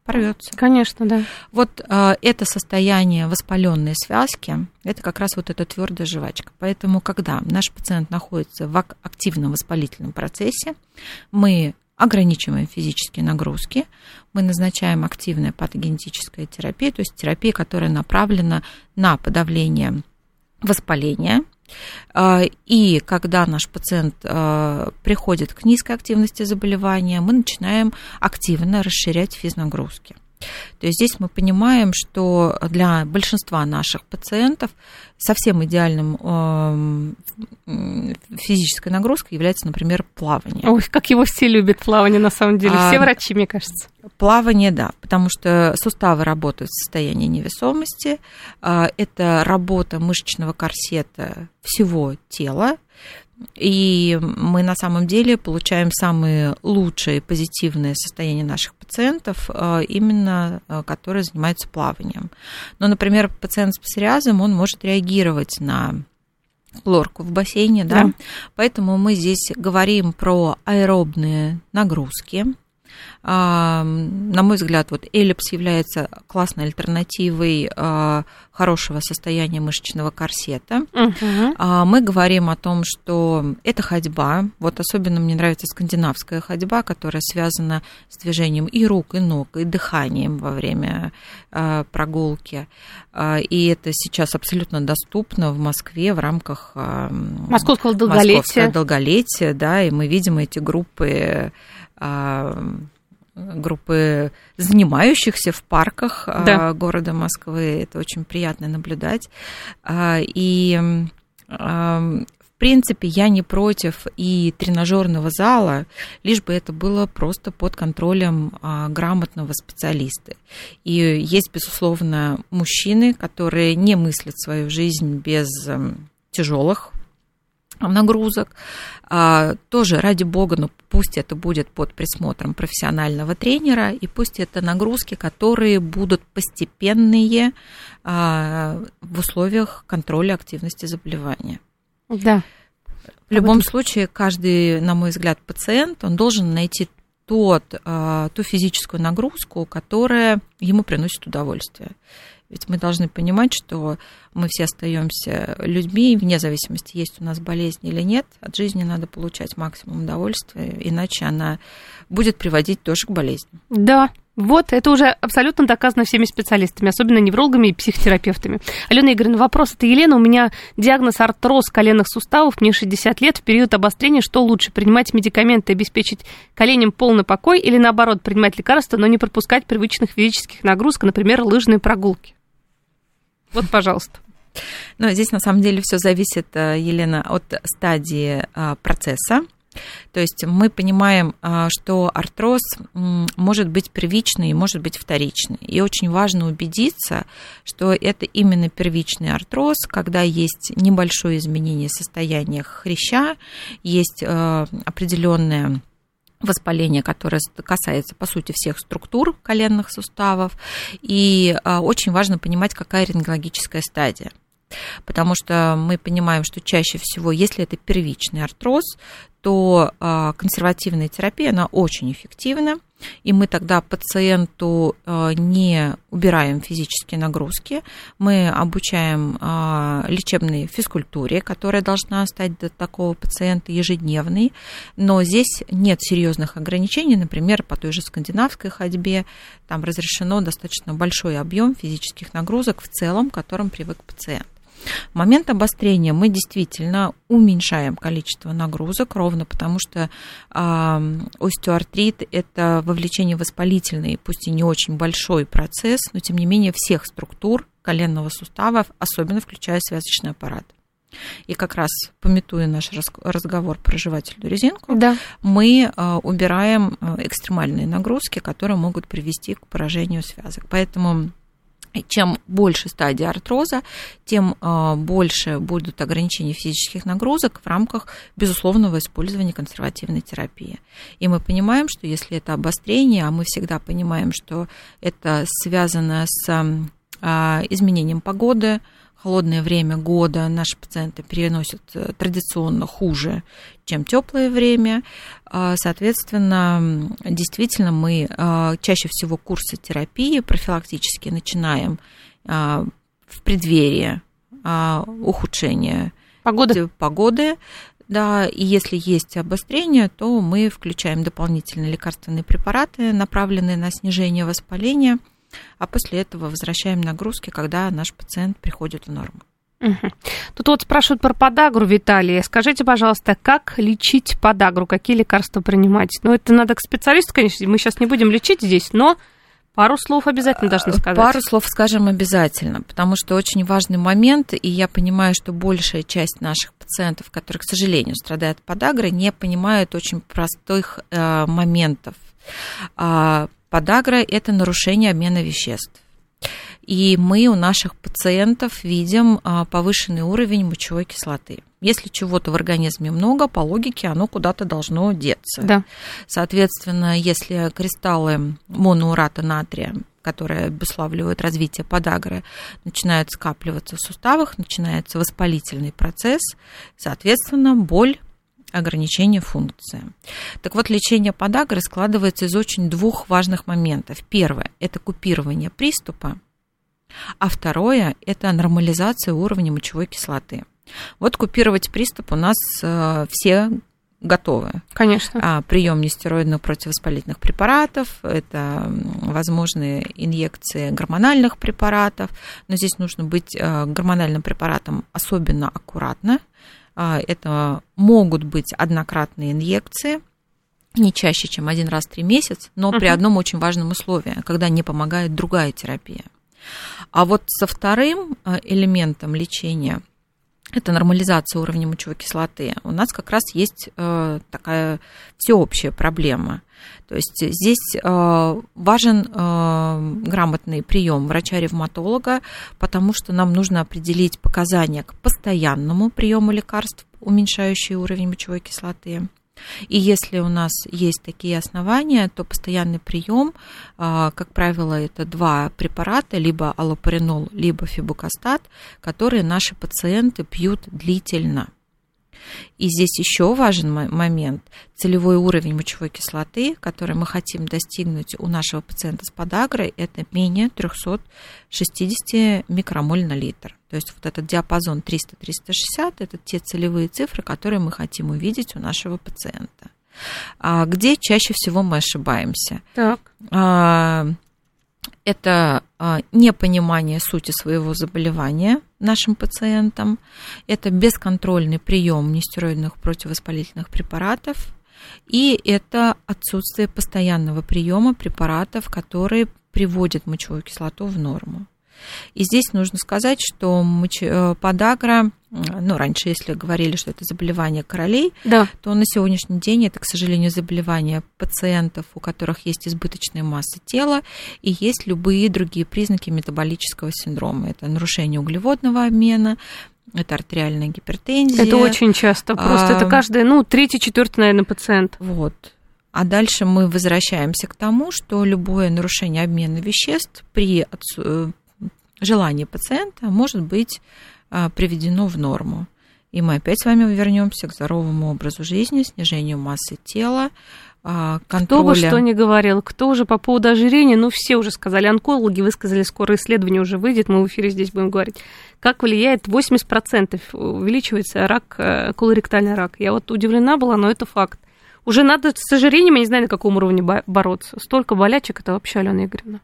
[SPEAKER 2] Порвется.
[SPEAKER 1] Конечно, да.
[SPEAKER 2] Вот э, это состояние воспаленной связки, это как раз вот эта твердая жвачка. Поэтому, когда наш пациент находится в активном воспалительном процессе, мы ограничиваем физические нагрузки, мы назначаем активная патогенетическая терапия, то есть терапия, которая направлена на подавление воспаления. А, и когда наш пациент а, приходит к низкой активности заболевания, мы начинаем активно расширять физнагрузки. То есть здесь мы понимаем, что для большинства наших пациентов совсем идеальным э, физической нагрузкой является, например, плавание.
[SPEAKER 1] Ой, как его все любят плавание на самом деле, все а, врачи, мне кажется.
[SPEAKER 2] Плавание, да, потому что суставы работают в состоянии невесомости, а, это работа мышечного корсета всего тела, и мы на самом деле получаем самые лучшие позитивные состояния наших пациентов, э, именно э, которые занимаются плаванием. Но, например, пациент с псориазом, он может реагировать на хлорку в бассейне, да? да. Поэтому мы здесь говорим про аэробные нагрузки, На мой взгляд, вот эллипс является классной альтернативой хорошего состояния мышечного корсета. Угу. Мы говорим о том, что это ходьба. Вот особенно мне нравится скандинавская ходьба, которая связана с движением и рук, и ног, и дыханием во время прогулки. И это сейчас абсолютно доступно в Москве в рамках
[SPEAKER 1] Московского долголетия. Московского
[SPEAKER 2] долголетия, да, и мы видим эти группы группы занимающихся в парках да. города Москвы. Это очень приятно наблюдать. И в принципе, я не против и тренажерного зала, лишь бы это было просто под контролем а, грамотного специалиста. И есть, безусловно, мужчины, которые не мыслят свою жизнь без тяжелых нагрузок. А, тоже ради бога, но пусть это будет под присмотром профессионального тренера, и пусть это нагрузки, которые будут постепенные а, в условиях контроля активности заболевания.
[SPEAKER 1] Да.
[SPEAKER 2] В любом случае, каждый, на мой взгляд, пациент, он должен найти тот, а, ту физическую нагрузку, которая ему приносит удовольствие. Ведь мы должны понимать, что мы все остаемся людьми, вне зависимости, есть у нас болезнь или нет. От жизни надо получать максимум удовольствия, иначе она будет приводить тоже к болезни.
[SPEAKER 1] Да, вот, это уже абсолютно доказано всеми специалистами, особенно неврологами и психотерапевтами. Алена Игоревна, вопрос это Елена. У меня диагноз артроз коленных суставов, мне 60 лет, в период обострения что лучше, принимать медикаменты, обеспечить коленям полный покой или наоборот, принимать лекарства, но не пропускать привычных физических нагрузок, например, лыжные прогулки? Вот, пожалуйста.
[SPEAKER 2] Но здесь на самом деле все зависит, э, Елена, от стадии э, процесса. То есть мы понимаем, э, что артроз может быть первичный и может быть вторичный. И очень важно убедиться, что это именно первичный артроз, когда есть небольшое изменение состояния хряща, есть определенная воспаление, которое касается, по сути, всех структур коленных суставов. И а, очень важно понимать, какая рентгенологическая стадия. Потому что мы понимаем, что чаще всего, если это первичный артроз, то а, консервативная терапия, она очень эффективна, и мы тогда пациенту а, не убираем физические нагрузки, мы обучаем а, лечебной физкультуре, которая должна стать для такого пациента ежедневной, но здесь нет серьезных ограничений, например, по той же скандинавской ходьбе, там разрешено достаточно большой объем физических нагрузок в целом, к которым привык пациент. В момент обострения мы действительно уменьшаем количество нагрузок, ровно потому что э, остеоартрит – это вовлечение воспалительный, пусть и не очень большой процесс, но тем не менее всех структур коленного сустава, особенно включая связочный аппарат. И как раз, пометуя наш разговор про жевательную резинку, да. мы э, убираем э, экстремальные нагрузки, которые могут привести к поражению связок. Поэтому чем больше стадия артроза, тем а, больше будут ограничения физических нагрузок в рамках безусловного использования консервативной терапии. И мы понимаем, что если это обострение, а мы всегда понимаем, что это связано с а, изменением погоды, холодное время года наши пациенты переносят э, традиционно хуже, чем теплое время. А, соответственно, действительно, мы а, чаще всего курсы терапии профилактически начинаем а, в преддверии ухудшения погоды. погоды. Да, и если есть обострение, то мы включаем дополнительные лекарственные препараты, направленные на снижение воспаления – а после этого возвращаем нагрузки, когда наш пациент приходит в норму.
[SPEAKER 1] Угу. Тут вот спрашивают про подагру, Виталий. Скажите, пожалуйста, как лечить подагру, какие лекарства принимать? Ну, это надо к специалисту, конечно, мы сейчас не будем лечить здесь, но Пару слов обязательно должны э, сказать.
[SPEAKER 2] Пару слов скажем обязательно, потому что очень важный момент, и я понимаю, что большая часть наших пациентов, которые, к сожалению, страдают подагрой, не понимают очень простых э, моментов. Подагра – это нарушение обмена веществ. И мы у наших пациентов видим а, повышенный уровень мочевой кислоты. Если чего-то в организме много, по логике оно куда-то должно деться. Да. Соответственно, если кристаллы моноурата натрия которые обуславливают развитие подагры, начинают скапливаться в суставах, начинается воспалительный процесс, соответственно, боль ограничение функции. Так вот, лечение подагры складывается из очень двух важных моментов. Первое – это купирование приступа, а второе – это нормализация уровня мочевой кислоты. Вот купировать приступ у нас э, все готовы.
[SPEAKER 1] Конечно.
[SPEAKER 2] А, прием нестероидных противовоспалительных препаратов, это возможные инъекции гормональных препаратов, но здесь нужно быть э, гормональным препаратом особенно аккуратно. А, это могут быть однократные инъекции, не чаще, чем один раз в три месяца, но uh-huh. при одном очень важном условии, когда не помогает другая терапия. А вот со вторым э, элементом лечения – это нормализация уровня мочевой кислоты, у нас как раз есть э, такая всеобщая проблема. То есть здесь э, важен э, грамотный прием врача-ревматолога, потому что нам нужно определить показания к постоянному приему лекарств, уменьшающие уровень мочевой кислоты, и если у нас есть такие основания, то постоянный прием, а, как правило, это два препарата, либо аллопаринол, либо фибукастат, которые наши пациенты пьют длительно. И здесь еще важен момент – целевой уровень мочевой кислоты, который мы хотим достигнуть у нашего пациента с подагрой, это менее 360 микромоль на литр. То есть вот этот диапазон 300-360 – это те целевые цифры, которые мы хотим увидеть у нашего пациента. А где чаще всего мы ошибаемся?
[SPEAKER 1] Так.
[SPEAKER 2] А, это а, непонимание сути своего заболевания нашим пациентам, это бесконтрольный прием нестероидных противовоспалительных препаратов, и это отсутствие постоянного приема препаратов, которые приводят мочевую кислоту в норму. И здесь нужно сказать, что э, подагра, ну, раньше, если говорили, что это заболевание королей, да. то на сегодняшний день это, к сожалению, заболевание пациентов, у которых есть избыточная масса тела и есть любые другие признаки метаболического синдрома. Это нарушение углеводного обмена, это артериальная гипертензия.
[SPEAKER 1] Это очень часто, просто а, это каждый, ну, третий, четвертый, наверное, пациент.
[SPEAKER 2] Вот. А дальше мы возвращаемся к тому, что любое нарушение обмена веществ при э, желание пациента может быть а, приведено в норму. И мы опять с вами вернемся к здоровому образу жизни, снижению массы тела, контроля.
[SPEAKER 1] Кто бы что ни говорил, кто уже по поводу ожирения, ну, все уже сказали, онкологи высказали, скоро исследование уже выйдет, мы в эфире здесь будем говорить, как влияет 80% увеличивается рак, э, колоректальный рак. Я вот удивлена была, но это факт. Уже надо с ожирением, я не знаю, на каком уровне бороться. Столько болячек, это вообще, Алена Игоревна.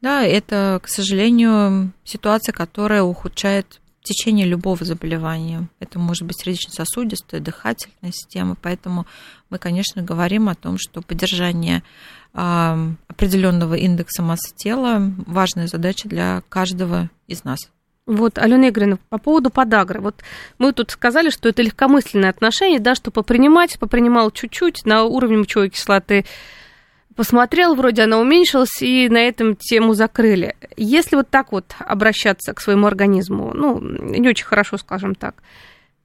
[SPEAKER 2] Да, это, к сожалению, ситуация, которая ухудшает течение любого заболевания. Это может быть сердечно-сосудистая, дыхательная система. Поэтому мы, конечно, говорим о том, что поддержание определенного индекса массы тела важная задача для каждого из нас.
[SPEAKER 1] Вот, Алена Игоревна, по поводу подагры. Вот мы тут сказали, что это легкомысленное отношение, да, что попринимать, попринимал чуть-чуть на уровне мочевой кислоты, посмотрел, вроде она уменьшилась, и на этом тему закрыли. Если вот так вот обращаться к своему организму, ну, не очень хорошо, скажем так,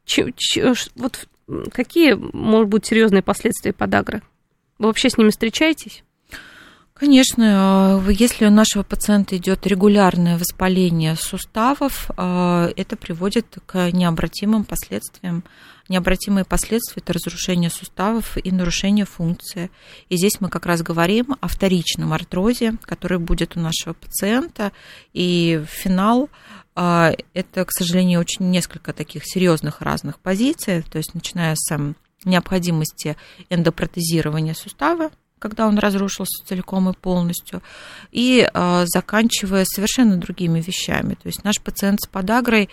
[SPEAKER 1] ч, ч, вот какие, может быть, серьезные последствия подагры? Вы вообще с ними встречаетесь?
[SPEAKER 2] Конечно, э, если у нашего пациента идет регулярное воспаление суставов, э, это приводит к необратимым последствиям. Необратимые последствия – это разрушение суставов и нарушение функции. И здесь мы как раз говорим о вторичном артрозе, который будет у нашего пациента. И финал э, – это, к сожалению, очень несколько таких серьезных разных позиций, то есть начиная с необходимости эндопротезирования сустава, когда он разрушился целиком и полностью, и э, заканчивая совершенно другими вещами. То есть наш пациент с подагрой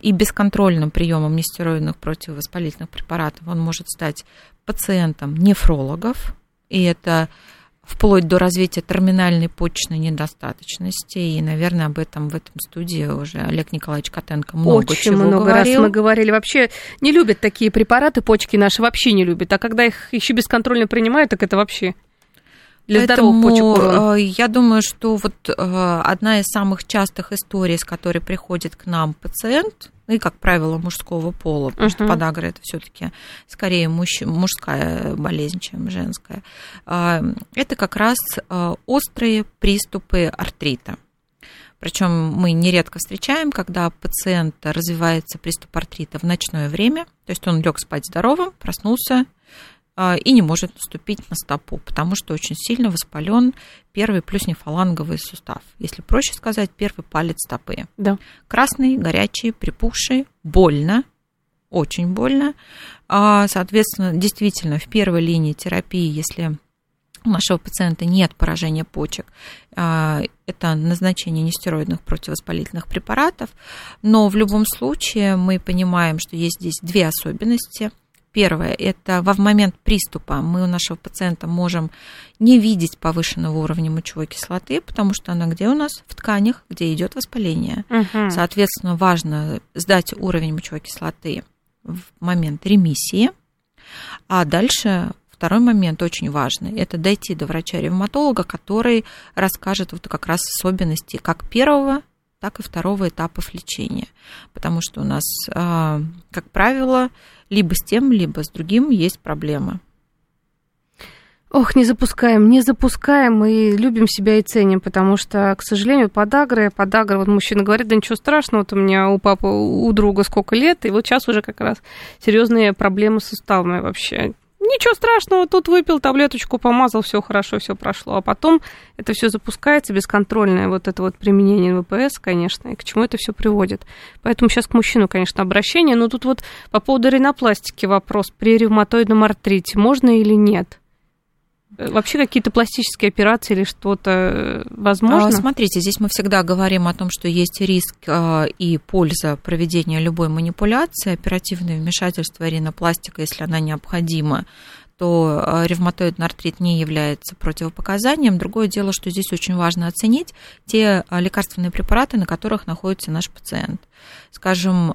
[SPEAKER 2] и бесконтрольным приемом нестероидных противовоспалительных препаратов, он может стать пациентом нефрологов, и это вплоть до развития терминальной почечной недостаточности. И, наверное, об этом в этом студии уже Олег Николаевич Котенко много
[SPEAKER 1] Очень
[SPEAKER 2] чего
[SPEAKER 1] много
[SPEAKER 2] говорил.
[SPEAKER 1] раз мы говорили. Вообще не любят такие препараты, почки наши вообще не любят. А когда их еще бесконтрольно принимают, так это вообще
[SPEAKER 2] для Поэтому, почек. Я думаю, что вот э, одна из самых частых историй, с которой приходит к нам пациент, ну и, как правило, мужского пола, потому uh-huh. что подагра это все-таки скорее мужч... мужская болезнь, чем женская, а, это как раз а, острые приступы артрита. Причем мы нередко встречаем, когда пациент развивается приступ артрита в ночное время, то есть он лег спать здоровым, проснулся и не может наступить на стопу, потому что очень сильно воспален первый плюс нефаланговый сустав. Если проще сказать, первый палец стопы.
[SPEAKER 1] Да.
[SPEAKER 2] Красный, горячий, припухший, больно, очень больно. А, соответственно, действительно, в первой линии терапии, если у нашего пациента нет поражения почек, а, это назначение нестероидных противовоспалительных препаратов, но в любом случае мы понимаем, что есть здесь две особенности. Первое – это во момент приступа мы у нашего пациента можем не видеть повышенного уровня мочевой кислоты, потому что она где у нас? В тканях, где идет воспаление.
[SPEAKER 1] Угу.
[SPEAKER 2] Соответственно, важно сдать уровень мочевой кислоты в момент ремиссии, а дальше второй момент очень важный – это дойти до врача-ревматолога, который расскажет вот как раз особенности как первого, так и второго этапов лечения. Потому что у нас, а, как правило, либо с тем, либо с другим есть проблемы.
[SPEAKER 1] Ох, не запускаем, не запускаем и любим себя и ценим, потому что, к сожалению, подагры, подагры, вот мужчина говорит, да ничего страшного, вот у меня у папы, у друга сколько лет, и вот сейчас уже как раз серьезные проблемы с суставами вообще. Ничего страшного, тут выпил таблеточку, помазал, все хорошо, все прошло. А потом это все запускается бесконтрольное, вот это вот применение ВПС, конечно, и к чему это все приводит. Поэтому сейчас к мужчину, конечно, обращение. Но тут вот по поводу ринопластики вопрос. При ревматоидном артрите можно или нет? Вообще какие-то пластические операции или что-то э, возможно? А,
[SPEAKER 2] смотрите, здесь мы всегда говорим о том, что есть риск а, и польза проведения любой манипуляции, оперативное вмешательство ринопластика, если она необходима, то а, ревматоидный артрит не является противопоказанием. Другое дело, что здесь очень важно оценить те лекарственные препараты, на которых находится наш пациент. Скажем,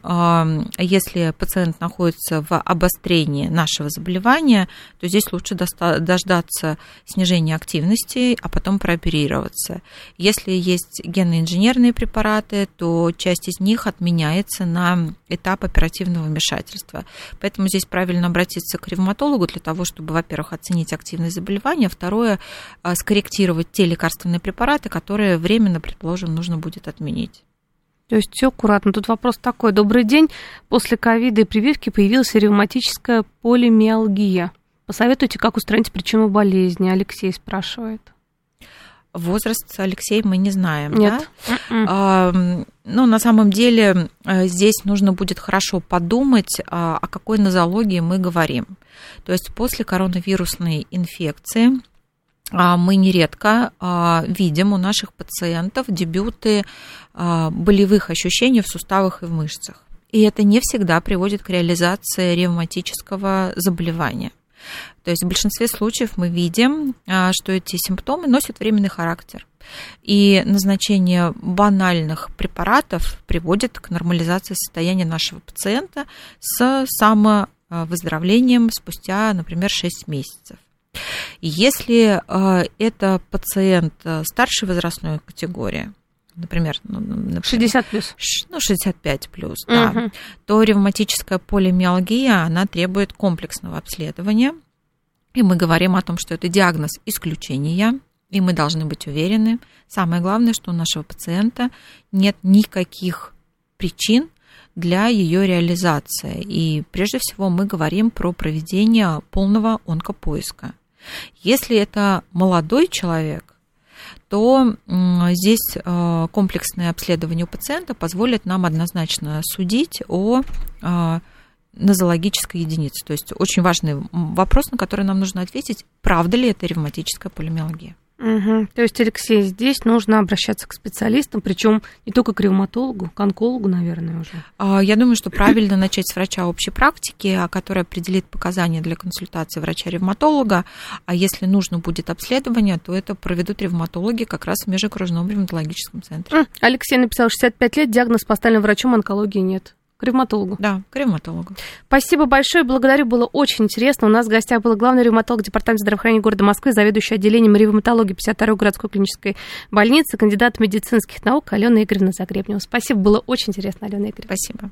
[SPEAKER 2] если пациент находится в обострении нашего заболевания, то здесь лучше дождаться снижения активности, а потом прооперироваться. Если есть генно-инженерные препараты, то часть из них отменяется на этап оперативного вмешательства. Поэтому здесь правильно обратиться к ревматологу для того, чтобы, во-первых, оценить активность заболевания, второе, а, скорректировать те лекарственные препараты, которые временно, предположим, нужно будет отменить.
[SPEAKER 1] То есть все аккуратно. Тут вопрос такой. Добрый день. После ковида и прививки появилась ревматическая полимиалгия. Посоветуйте, как устранить причину болезни. Алексей спрашивает.
[SPEAKER 2] Возраст Алексей мы не знаем,
[SPEAKER 1] Нет.
[SPEAKER 2] да? А, ну, на самом деле э, здесь нужно будет хорошо подумать, а, о какой нозологии мы говорим. То есть после коронавирусной инфекции а, мы нередко а, видим у наших пациентов дебюты болевых ощущений в суставах и в мышцах. И это не всегда приводит к реализации ревматического заболевания. То есть в большинстве случаев мы видим, что эти симптомы носят временный характер. И назначение банальных препаратов приводит к нормализации состояния нашего пациента с самовыздоровлением спустя, например, 6 месяцев. Если э, это пациент э, старшей возрастной категории, например, ну, например
[SPEAKER 1] 60 плюс.
[SPEAKER 2] Ну, 65 плюс, угу. да, то ревматическая полимиалгия, она требует комплексного обследования. И мы говорим о том, что это диагноз исключения, и мы должны быть уверены. Самое главное, что у нашего пациента нет никаких причин для ее реализации. И прежде всего мы говорим про проведение полного онкопоиска. Если это молодой человек, то здесь э, комплексное обследование у пациента позволит нам однозначно судить о э, нозологической единице. То есть очень важный вопрос, на который нам нужно ответить, правда ли это ревматическая полимиалгия.
[SPEAKER 1] Угу. То есть, Алексей, здесь нужно обращаться к специалистам, причем не только к ревматологу, к онкологу, наверное, уже.
[SPEAKER 2] А, я думаю, что правильно начать с врача общей практики, который определит показания для консультации врача-ревматолога. А если нужно будет обследование, то это проведут ревматологи как раз в межокружном ревматологическом центре.
[SPEAKER 1] Алексей написал, 65 лет, диагноз поставлен врачом, онкологии нет. Ревматологу.
[SPEAKER 2] Да, к ревматологу.
[SPEAKER 1] Спасибо большое, благодарю, было очень интересно. У нас в гостях был главный ревматолог Департамента здравоохранения города Москвы, заведующий отделением ревматологии 52-й городской клинической больницы, кандидат медицинских наук Алена Игоревна Загребнева. Спасибо, было очень интересно, Алена Игоревна.
[SPEAKER 2] Спасибо.